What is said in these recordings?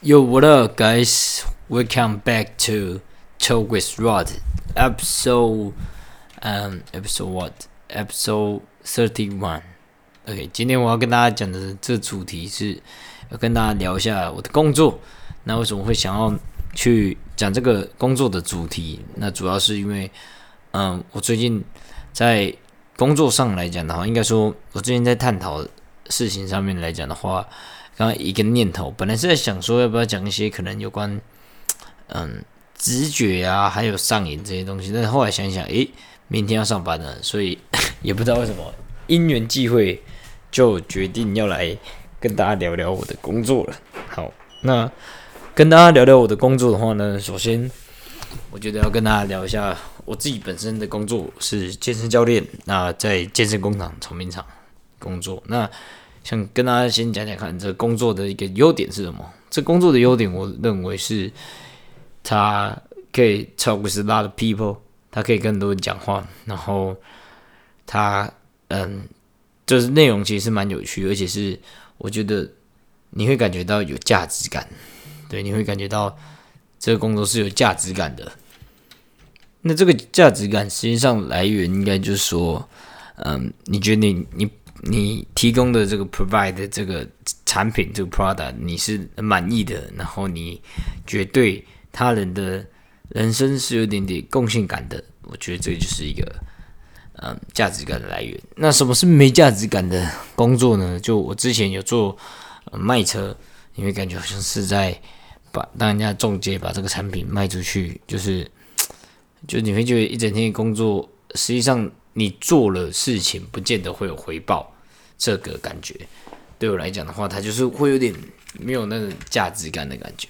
Yo, what up, guys? Welcome back to Talk with Rod, episode, um, episode what? Episode thirty-one. OK，今天我要跟大家讲的这主题是要跟大家聊一下我的工作。那为什么会想要去讲这个工作的主题？那主要是因为，嗯，我最近在工作上来讲的话，应该说，我最近在探讨事情上面来讲的话。刚刚一个念头，本来是在想说要不要讲一些可能有关，嗯，直觉啊，还有上瘾这些东西，但是后来想想，诶，明天要上班了，所以 也不知道为什么因缘际会，就决定要来跟大家聊聊我的工作了。好，那跟大家聊聊我的工作的话呢，首先我觉得要跟大家聊一下我自己本身的工作是健身教练，那在健身工厂、重名厂工作，那。想跟大家先讲讲看，这工作的一个优点是什么？这工作的优点，我认为是它可以 talk with a lot people，它可以跟很多人讲话，然后它嗯，就是内容其实是蛮有趣，而且是我觉得你会感觉到有价值感，对，你会感觉到这个工作是有价值感的。那这个价值感实际上来源应该就是说，嗯，你觉得你你。你提供的这个 provide 这个产品这个 product 你是满意的，然后你绝对他人的人生是有点点贡献感的，我觉得这就是一个嗯价值感的来源。那什么是没价值感的工作呢？就我之前有做卖车，你会感觉好像是在把当人家中介把这个产品卖出去，就是就你会觉得一整天工作，实际上。你做了事情，不见得会有回报，这个感觉对我来讲的话，它就是会有点没有那种价值感的感觉。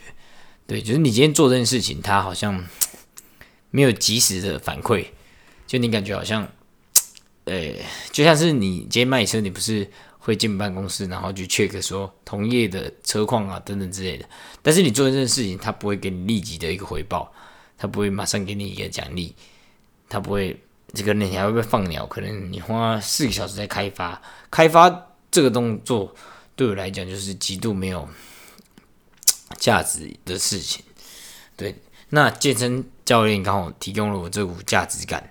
对，就是你今天做这件事情，它好像没有及时的反馈，就你感觉好像，呃，就像是你今天卖车，你不是会进办公室，然后去 check 说同业的车况啊等等之类的，但是你做这件事情，它不会给你立即的一个回报，它不会马上给你一个奖励，它不会。这个你还会被放鸟？可能你花四个小时在开发，开发这个动作对我来讲就是极度没有价值的事情。对，那健身教练刚好提供了我这股价值感。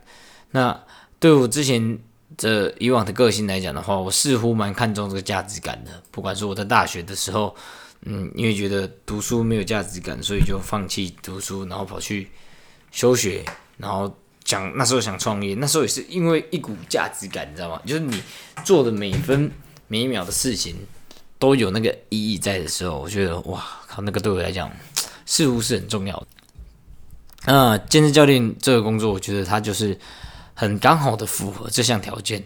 那对我之前这以往的个性来讲的话，我似乎蛮看重这个价值感的。不管是我在大学的时候，嗯，因为觉得读书没有价值感，所以就放弃读书，然后跑去休学，然后。想那时候想创业，那时候也是因为一股价值感，你知道吗？就是你做的每分每一秒的事情都有那个意义在的时候，我觉得哇靠，那个对我来讲似乎是很重要的。那健身教练这个工作，我觉得它就是很刚好的符合这项条件，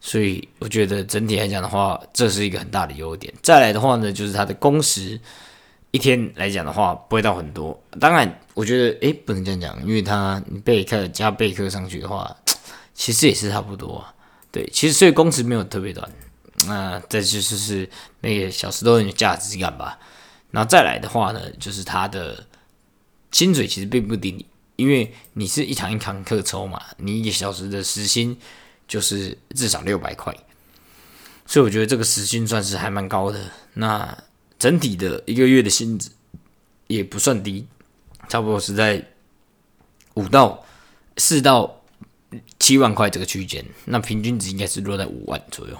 所以我觉得整体来讲的话，这是一个很大的优点。再来的话呢，就是它的工时。一天来讲的话，不会到很多。当然，我觉得诶，不能这样讲，因为他你备课加备课上去的话，其实也是差不多啊。对，其实所以工时没有特别短。那这就是是每个小时都很有价值感吧。然后再来的话呢，就是他的薪水其实并不低，因为你是一堂一堂课抽嘛，你一个小时的时薪就是至少六百块，所以我觉得这个时薪算是还蛮高的。那整体的一个月的薪资也不算低，差不多是在五到四到七万块这个区间，那平均值应该是落在五万左右，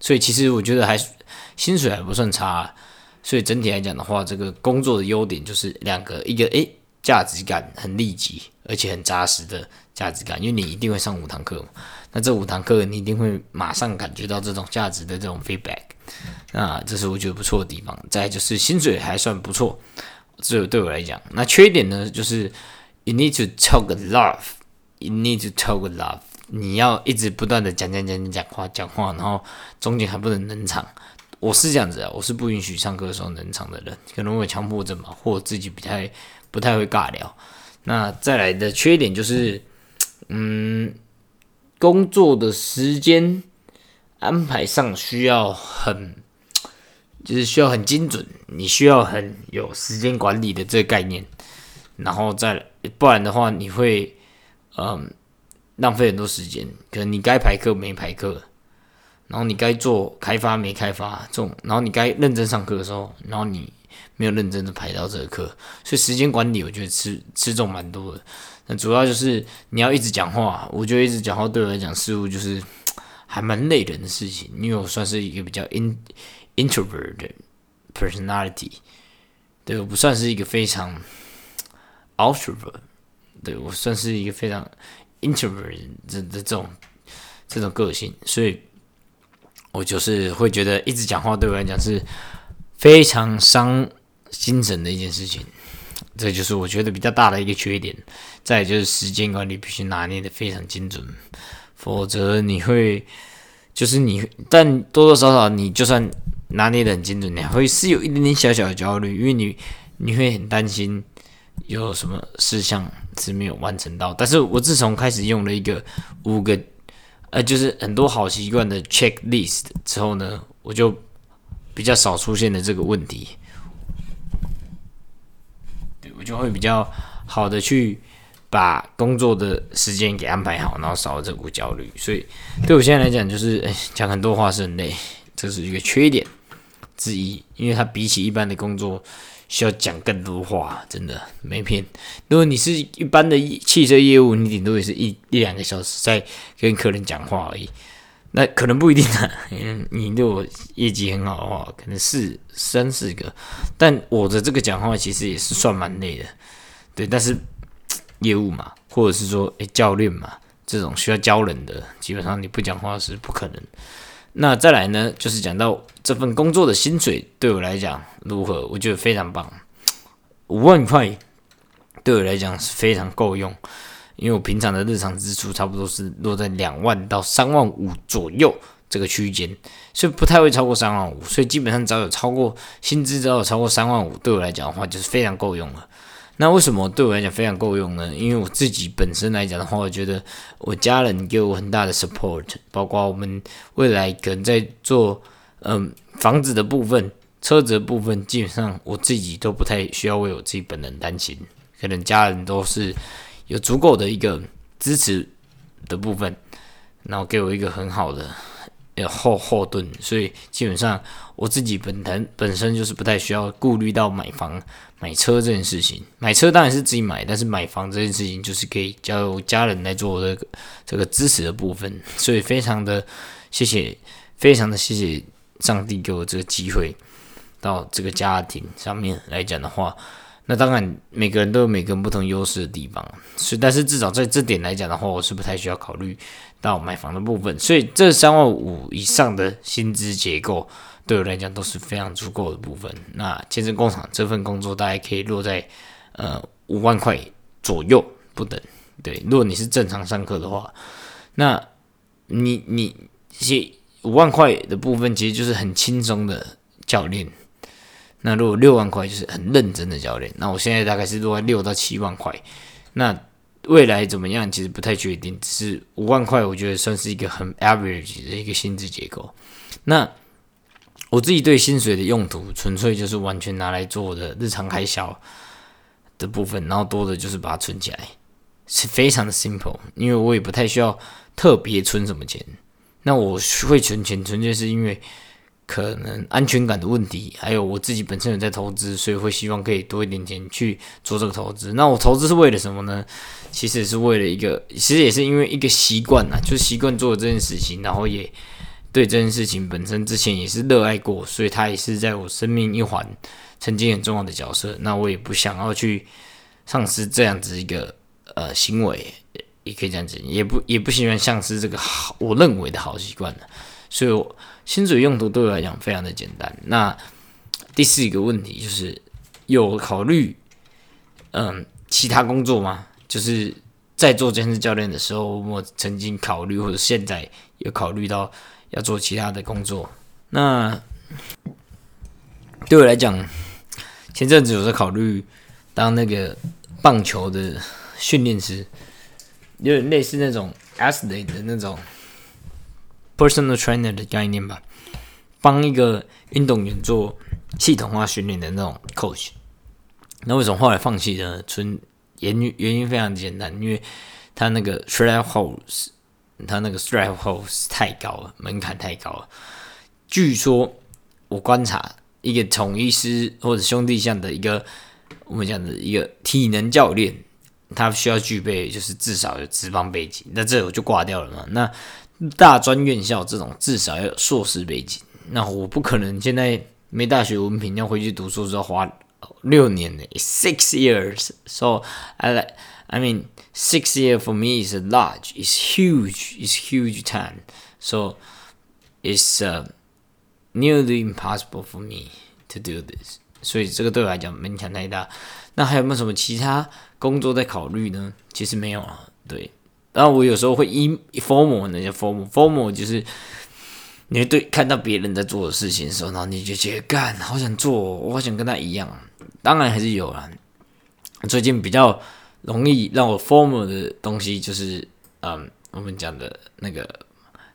所以其实我觉得还薪水还不算差，所以整体来讲的话，这个工作的优点就是两个，一个诶价值感很立即而且很扎实的价值感，因为你一定会上五堂课嘛，那这五堂课你一定会马上感觉到这种价值的这种 feedback。啊这是我觉得不错的地方。再就是薪水还算不错，这对我来讲。那缺点呢，就是 you need to talk a love，you need to talk a love，。你要一直不断的讲讲讲讲讲话讲话，然后中间还不能冷场。我是这样子啊，我是不允许上课的时候冷场的人，可能我有强迫症嘛，或自己不太不太会尬聊。那再来的缺点就是，嗯，工作的时间。安排上需要很，就是需要很精准，你需要很有时间管理的这个概念，然后再不然的话，你会嗯浪费很多时间，可能你该排课没排课，然后你该做开发没开发这种，然后你该认真上课的时候，然后你没有认真的排到这个课，所以时间管理我觉得吃吃重蛮多的。那主要就是你要一直讲话，我觉得一直讲话对我来讲似乎就是还蛮累人的事情，因为我算是一个比较 in introvert personality，对我不算是一个非常 outrovert，对我算是一个非常 introvert 的的这种这种个性，所以我就是会觉得一直讲话对我来讲是非常伤精神的一件事情。这就是我觉得比较大的一个缺点。再就是时间管理必须拿捏的非常精准，否则你会就是你，但多多少少你就算拿捏的很精准，你还会是有一点点小小的焦虑，因为你你会很担心有什么事项是没有完成到。但是我自从开始用了一个五个呃，就是很多好习惯的 checklist 之后呢，我就比较少出现了这个问题。对我就会比较好的去把工作的时间给安排好，然后少了这股焦虑。所以对我现在来讲，就是讲很多话是很累，这是一个缺点之一。因为他比起一般的工作，需要讲更多话，真的没骗。如果你是一般的汽车业务，你顶多也是一一两个小时在跟客人讲话而已。那可能不一定啊，嗯，你如果业绩很好的话，可能是三四个。但我的这个讲话其实也是算蛮累的，对。但是业务嘛，或者是说诶教练嘛，这种需要教人的，基本上你不讲话是不可能。那再来呢，就是讲到这份工作的薪水对我来讲如何，我觉得非常棒，五万块对我来讲是非常够用。因为我平常的日常支出差不多是落在两万到三万五左右这个区间，所以不太会超过三万五，所以基本上只要有超过薪资只要有超过三万五，对我来讲的话就是非常够用了。那为什么对我来讲非常够用呢？因为我自己本身来讲的话，我觉得我家人给我很大的 support，包括我们未来可能在做嗯房子的部分、车子的部分，基本上我自己都不太需要为我自己本人担心，可能家人都是。有足够的一个支持的部分，然后给我一个很好的后后盾，所以基本上我自己本身本身就是不太需要顾虑到买房买车这件事情。买车当然是自己买，但是买房这件事情就是可以交由家人来做这个这个支持的部分。所以非常的谢谢，非常的谢谢上帝给我这个机会到这个家庭上面来讲的话。那当然，每个人都有每个人不同优势的地方，所以但是至少在这点来讲的话，我是不太需要考虑到买房的部分，所以这三万五以上的薪资结构对我来讲都是非常足够的部分。那健身工厂这份工作大概可以落在呃五万块左右不等。对，如果你是正常上课的话，那你你些五万块的部分其实就是很轻松的教练。那如果六万块就是很认真的教练，那我现在大概是落在六到七万块。那未来怎么样，其实不太确定。只是五万块，我觉得算是一个很 average 的一个薪资结构。那我自己对薪水的用途，纯粹就是完全拿来做我的日常开销的部分，然后多的就是把它存起来，是非常的 simple。因为我也不太需要特别存什么钱。那我会存钱，纯粹是因为。可能安全感的问题，还有我自己本身有在投资，所以会希望可以多一点钱去做这个投资。那我投资是为了什么呢？其实也是为了一个，其实也是因为一个习惯呐，就是习惯做这件事情，然后也对这件事情本身之前也是热爱过，所以它也是在我生命一环曾经很重要的角色。那我也不想要去丧失这样子一个呃行为，也可以这样子，也不也不喜欢丧失这个好我认为的好习惯所以，薪水用途对我来讲非常的简单。那第四个问题就是，有考虑嗯其他工作吗？就是在做健身教练的时候，我曾经考虑，或者现在有考虑到要做其他的工作。那对我来讲，前阵子有在考虑当那个棒球的训练师，有点类似那种 athlete 的那种。Personal trainer 的概念吧，帮一个运动员做系统化训练的那种 coach。那为什么后来放弃呢？纯原因原因非常简单，因为他那个 t r a i l holes 他那个 threshold 太高了，门槛太高了。据说我观察一个统一师或者兄弟像的一个我们讲的一个体能教练，他需要具备就是至少有脂肪背景，那这我就挂掉了嘛。那大专院校这种至少要有硕士背景，那我不可能现在没大学文凭要回去读书，是要花六年的 six years。So I like I mean six years for me is a large, is huge, is huge time. So it's uh, nearly impossible for me to do this. 所以这个对我来讲门槛太大。那还有没有什么其他工作在考虑呢？其实没有啊。对。然后我有时候会一 formal 那些 formal formal 就是你会对看到别人在做的事情的时候，然后你就觉得干好想做，我好想跟他一样。当然还是有啦。最近比较容易让我 formal 的东西就是，嗯，我们讲的那个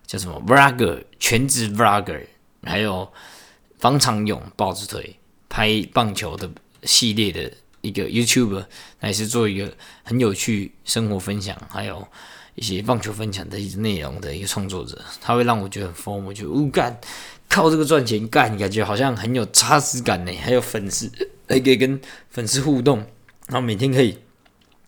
叫什么 vlogger 全职 vlogger，还有方长勇豹子腿拍棒球的系列的。一个 YouTuber，那也是做一个很有趣生活分享，还有一些棒球分享的一些内容的一个创作者，他会让我觉得很疯，我觉得哦干，靠这个赚钱干，感觉好像很有扎实感呢，还有粉丝还可以跟粉丝互动，然后每天可以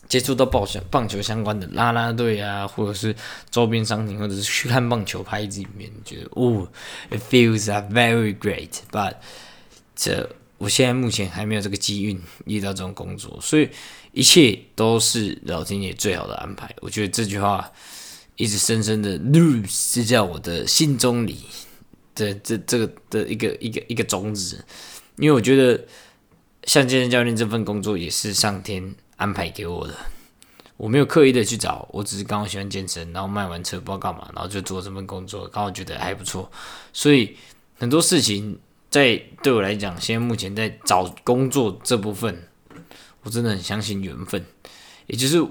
接触到棒球棒球相关的啦啦队啊，或者是周边商品，或者是去看棒球拍子里面，觉得哦，it feels a very great，but 这。我现在目前还没有这个机运遇到这种工作，所以一切都是老天爷最好的安排。我觉得这句话一直深深的入是在我的心中里的这这个的一个一个一个种子，因为我觉得像健身教练这份工作也是上天安排给我的，我没有刻意的去找，我只是刚好喜欢健身，然后卖完车不知道干嘛，然后就做这份工作，刚好觉得还不错，所以很多事情。在对我来讲，现在目前在找工作这部分，我真的很相信缘分，也就是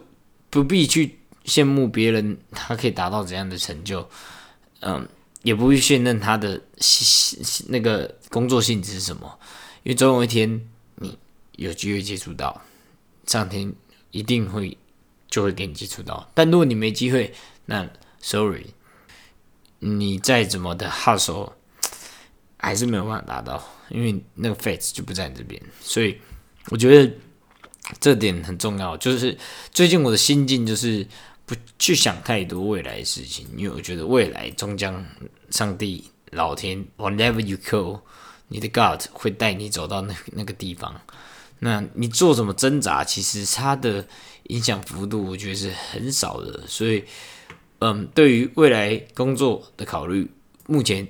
不必去羡慕别人他可以达到怎样的成就，嗯，也不会信任他的那个工作性质是什么，因为总有一天你有机会接触到，上天一定会就会给你接触到，但如果你没机会，那 sorry，你再怎么的 hustle。还是没有办法达到，因为那个 face 就不在你这边，所以我觉得这点很重要。就是最近我的心境就是不去想太多未来的事情，因为我觉得未来终将上帝、老天，whatever you call，你的 God 会带你走到那那个地方。那你做什么挣扎，其实它的影响幅度我觉得是很少的。所以，嗯，对于未来工作的考虑，目前。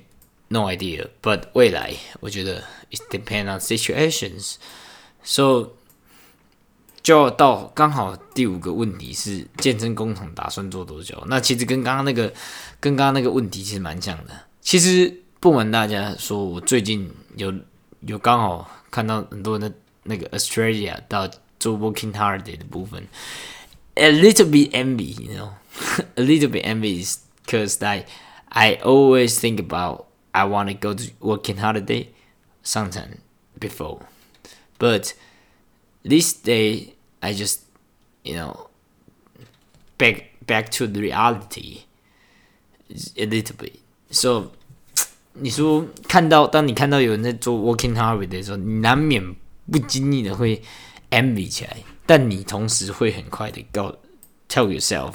No idea, but 未来我觉得 it depend on situations. So 就要到刚好第五个问题是健身工厂打算做多久？那其实跟刚刚那个跟刚刚那个问题其实蛮像的。其实不瞒大家说，我最近有有刚好看到很多的那个 Australia 到做 Working Holiday 的部分，a little bit envy, you know, a little bit envy, because I I always think about I want to go to working holiday sometime before. But this day, I just, you know, back back to the reality a little bit. So 你说看到，当你看到有人在做 working holiday 的时候，你难免不经意的会 envy 起来，但你同时会很快的告 tell yourself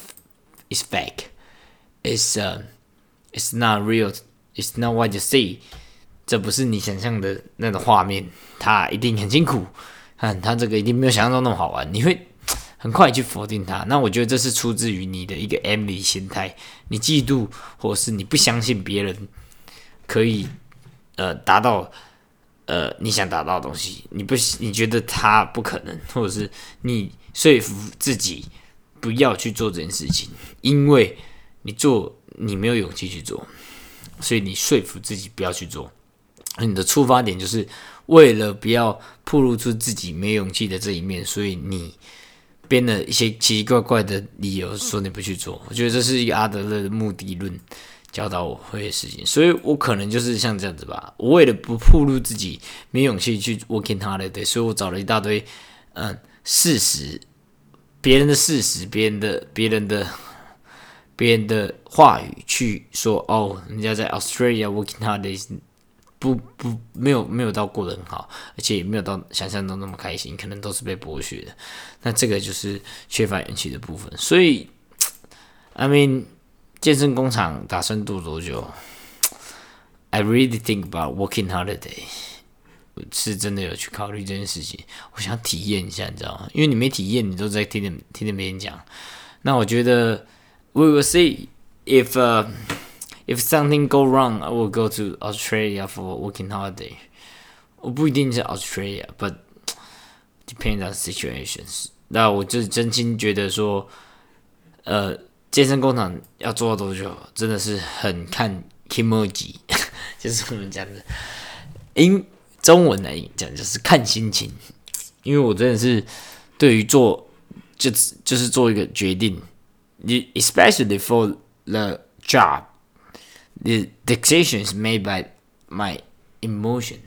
it's fake, it's uh, it's not real It's not what you see，这不是你想象的那种画面。他一定很辛苦，看他这个一定没有想象中那么好玩。你会很快去否定他。那我觉得这是出自于你的一个 envy 心态，你嫉妒，或是你不相信别人可以呃达到呃你想达到的东西。你不你觉得他不可能，或者是你说服自己不要去做这件事情，因为你做你没有勇气去做。所以你说服自己不要去做，你的出发点就是为了不要暴露出自己没勇气的这一面，所以你编了一些奇奇怪怪的理由说你不去做。我觉得这是一个阿德勒的目的论教导我会的事情，所以我可能就是像这样子吧。我为了不暴露自己没勇气去 working hard 对，所以我找了一大堆嗯事实，别人的事实，别人的别人的别人的话语去说哦，人家在 Australia working hard days 不不没有没有到过得很好，而且也没有到想象中那么开心，可能都是被剥削的。那这个就是缺乏勇气的部分。所以，I mean，健身工厂打算做多久？I really think about working holiday，我是真的有去考虑这件事情。我想体验一下，你知道吗？因为你没体验，你都在听听听别人讲。那我觉得，We will see if if something go wrong, I will go to Australia for working holiday. 我不一定是 Australia，but depends on situations. 那我就真心觉得说，呃，健身工厂要做到多久，真的是很看 emoji，就是我们讲的英中文来讲，就是看心情。因为我真的是对于做就就是做一个决定，especially for the job。The decision is made by my emotion。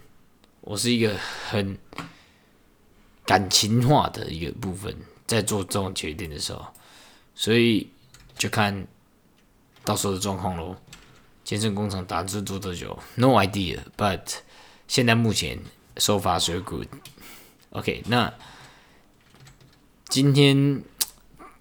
我是一个很感情化的一个部分，在做这种决定的时候，所以就看到时候的状况喽。健身工厂打字做多久？No idea，but 现在目前 so far so good。OK，那今天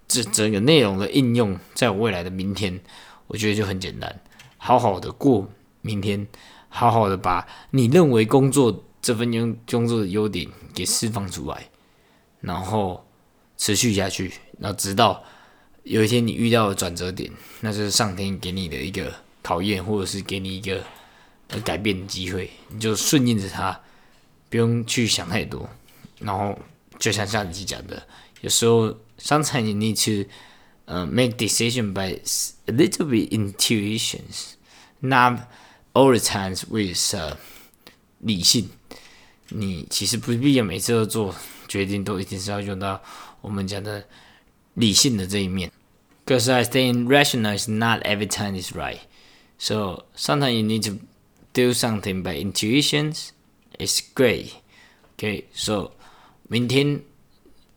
这整个内容的应用，在我未来的明天，我觉得就很简单。好好的过明天，好好的把你认为工作这份优工作的优点给释放出来，然后持续下去，然后直到有一天你遇到了转折点，那就是上天给你的一个考验，或者是给你一个改变的机会，你就顺应着它，不用去想太多。然后就像上集讲的，有时候 sometimes you need to 呃，make decision by a little bit intuitions, not all the times with 理性。你其实不必要每次都做决定，都一定是要用到我们讲的理性的这一面。Because I think rational is not every time is right. So sometimes you need to do something by intuitions. It's great. Okay, so 明天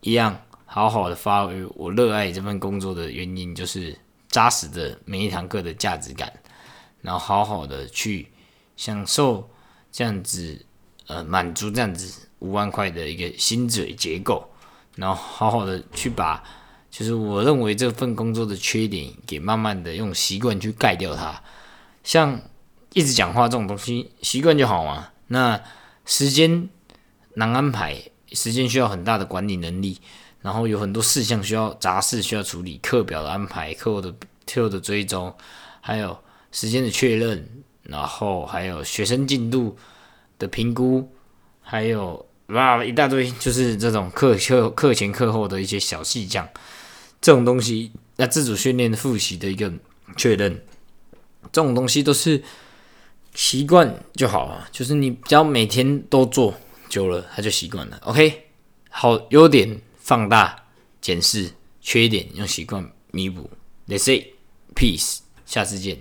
一样。 好好的发挥我热爱这份工作的原因，就是扎实的每一堂课的价值感，然后好好的去享受这样子，呃，满足这样子五万块的一个薪水结构，然后好好的去把，就是我认为这份工作的缺点，给慢慢的用习惯去盖掉它。像一直讲话这种东西，习惯就好嘛。那时间难安排，时间需要很大的管理能力。然后有很多事项需要杂事需要处理，课表的安排、课后的课后的追踪，还有时间的确认，然后还有学生进度的评估，还有哇一大堆，就是这种课课课前课后的一些小细项，这种东西，那自主训练复习的一个确认，这种东西都是习惯就好了，就是你只要每天都做久了，他就习惯了。OK，好，优点。放大、检视缺点，用习惯弥补。Let's say peace，下次见。